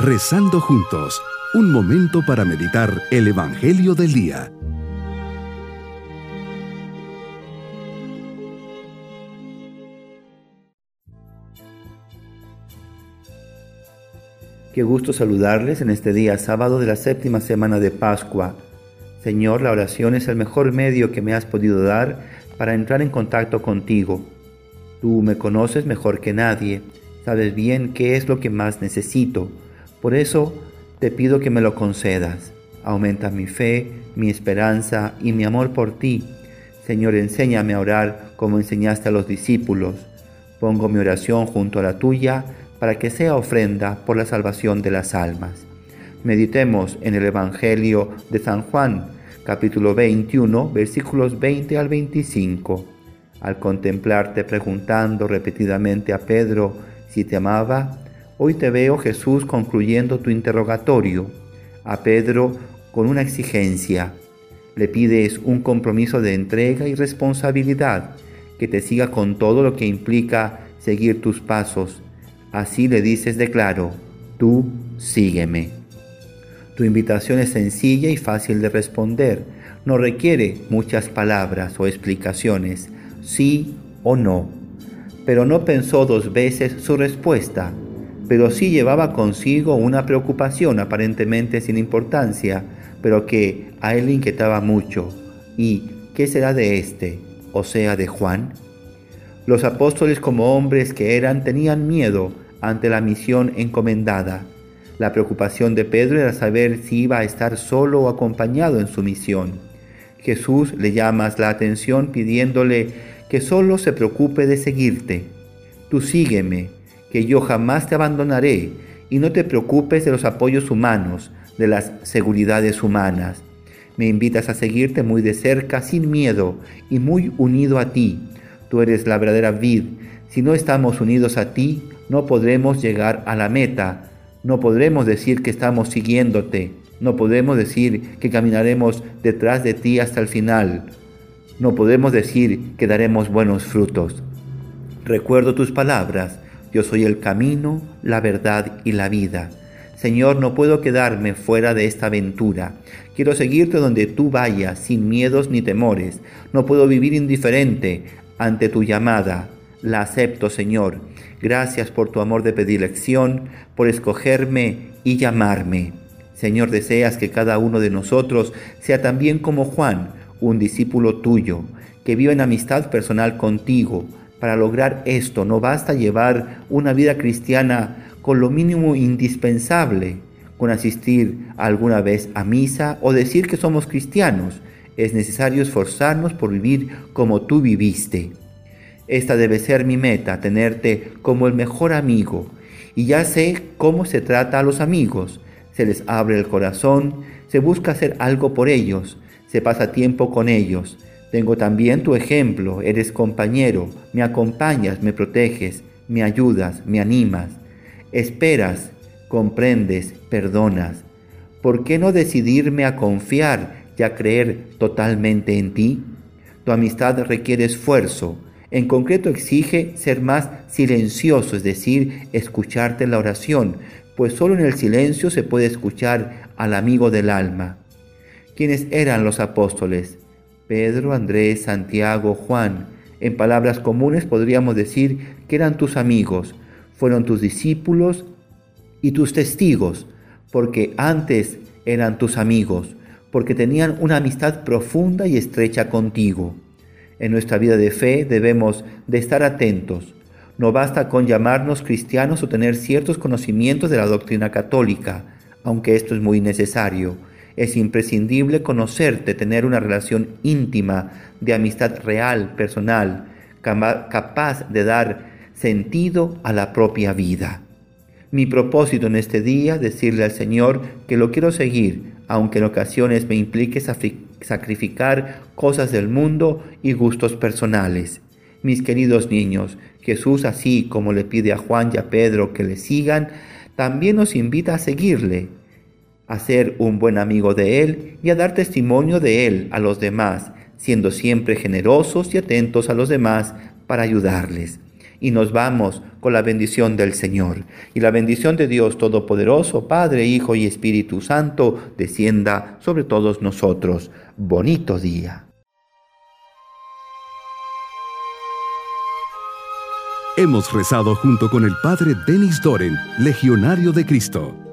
Rezando juntos, un momento para meditar el Evangelio del Día. Qué gusto saludarles en este día sábado de la séptima semana de Pascua. Señor, la oración es el mejor medio que me has podido dar para entrar en contacto contigo. Tú me conoces mejor que nadie, sabes bien qué es lo que más necesito. Por eso te pido que me lo concedas. Aumenta mi fe, mi esperanza y mi amor por ti. Señor, enséñame a orar como enseñaste a los discípulos. Pongo mi oración junto a la tuya para que sea ofrenda por la salvación de las almas. Meditemos en el Evangelio de San Juan, capítulo 21, versículos 20 al 25. Al contemplarte preguntando repetidamente a Pedro si te amaba, hoy te veo Jesús concluyendo tu interrogatorio. A Pedro con una exigencia. Le pides un compromiso de entrega y responsabilidad, que te siga con todo lo que implica seguir tus pasos Así le dices de claro, tú sígueme. Tu invitación es sencilla y fácil de responder. No requiere muchas palabras o explicaciones, sí o no. Pero no pensó dos veces su respuesta, pero sí llevaba consigo una preocupación aparentemente sin importancia, pero que a él le inquietaba mucho. ¿Y qué será de éste, o sea, de Juan? Los apóstoles como hombres que eran tenían miedo ante la misión encomendada. La preocupación de Pedro era saber si iba a estar solo o acompañado en su misión. Jesús le llama la atención pidiéndole que solo se preocupe de seguirte. Tú sígueme, que yo jamás te abandonaré, y no te preocupes de los apoyos humanos, de las seguridades humanas. Me invitas a seguirte muy de cerca, sin miedo, y muy unido a ti, Tú eres la verdadera vid. Si no estamos unidos a ti, no podremos llegar a la meta. No podremos decir que estamos siguiéndote. No podemos decir que caminaremos detrás de ti hasta el final. No podemos decir que daremos buenos frutos. Recuerdo tus palabras. Yo soy el camino, la verdad y la vida. Señor, no puedo quedarme fuera de esta aventura. Quiero seguirte donde tú vayas, sin miedos ni temores. No puedo vivir indiferente ante tu llamada. La acepto, Señor. Gracias por tu amor de predilección, por escogerme y llamarme. Señor, deseas que cada uno de nosotros sea también como Juan, un discípulo tuyo, que viva en amistad personal contigo. Para lograr esto no basta llevar una vida cristiana con lo mínimo indispensable, con asistir alguna vez a misa o decir que somos cristianos es necesario esforzarnos por vivir como tú viviste. Esta debe ser mi meta, tenerte como el mejor amigo. Y ya sé cómo se trata a los amigos. Se les abre el corazón, se busca hacer algo por ellos, se pasa tiempo con ellos. Tengo también tu ejemplo, eres compañero, me acompañas, me proteges, me ayudas, me animas. Esperas, comprendes, perdonas. ¿Por qué no decidirme a confiar y a creer totalmente en ti? Tu amistad requiere esfuerzo. En concreto exige ser más silencioso, es decir, escucharte en la oración, pues solo en el silencio se puede escuchar al amigo del alma. ¿Quiénes eran los apóstoles? Pedro, Andrés, Santiago, Juan. En palabras comunes podríamos decir que eran tus amigos, fueron tus discípulos y tus testigos, porque antes eran tus amigos porque tenían una amistad profunda y estrecha contigo. En nuestra vida de fe debemos de estar atentos. No basta con llamarnos cristianos o tener ciertos conocimientos de la doctrina católica, aunque esto es muy necesario. Es imprescindible conocerte, tener una relación íntima de amistad real, personal, capaz de dar sentido a la propia vida. Mi propósito en este día, decirle al Señor que lo quiero seguir, aunque en ocasiones me implique sacrificar cosas del mundo y gustos personales. Mis queridos niños, Jesús, así como le pide a Juan y a Pedro que le sigan, también nos invita a seguirle, a ser un buen amigo de Él y a dar testimonio de Él a los demás, siendo siempre generosos y atentos a los demás para ayudarles. y nos vamos con la bendición del Señor. Y la bendición de Dios Todopoderoso, Padre, Hijo y Espíritu Santo, descienda sobre todos nosotros. Bonito día. Hemos rezado junto con el Padre Denis Doren, Legionario de Cristo.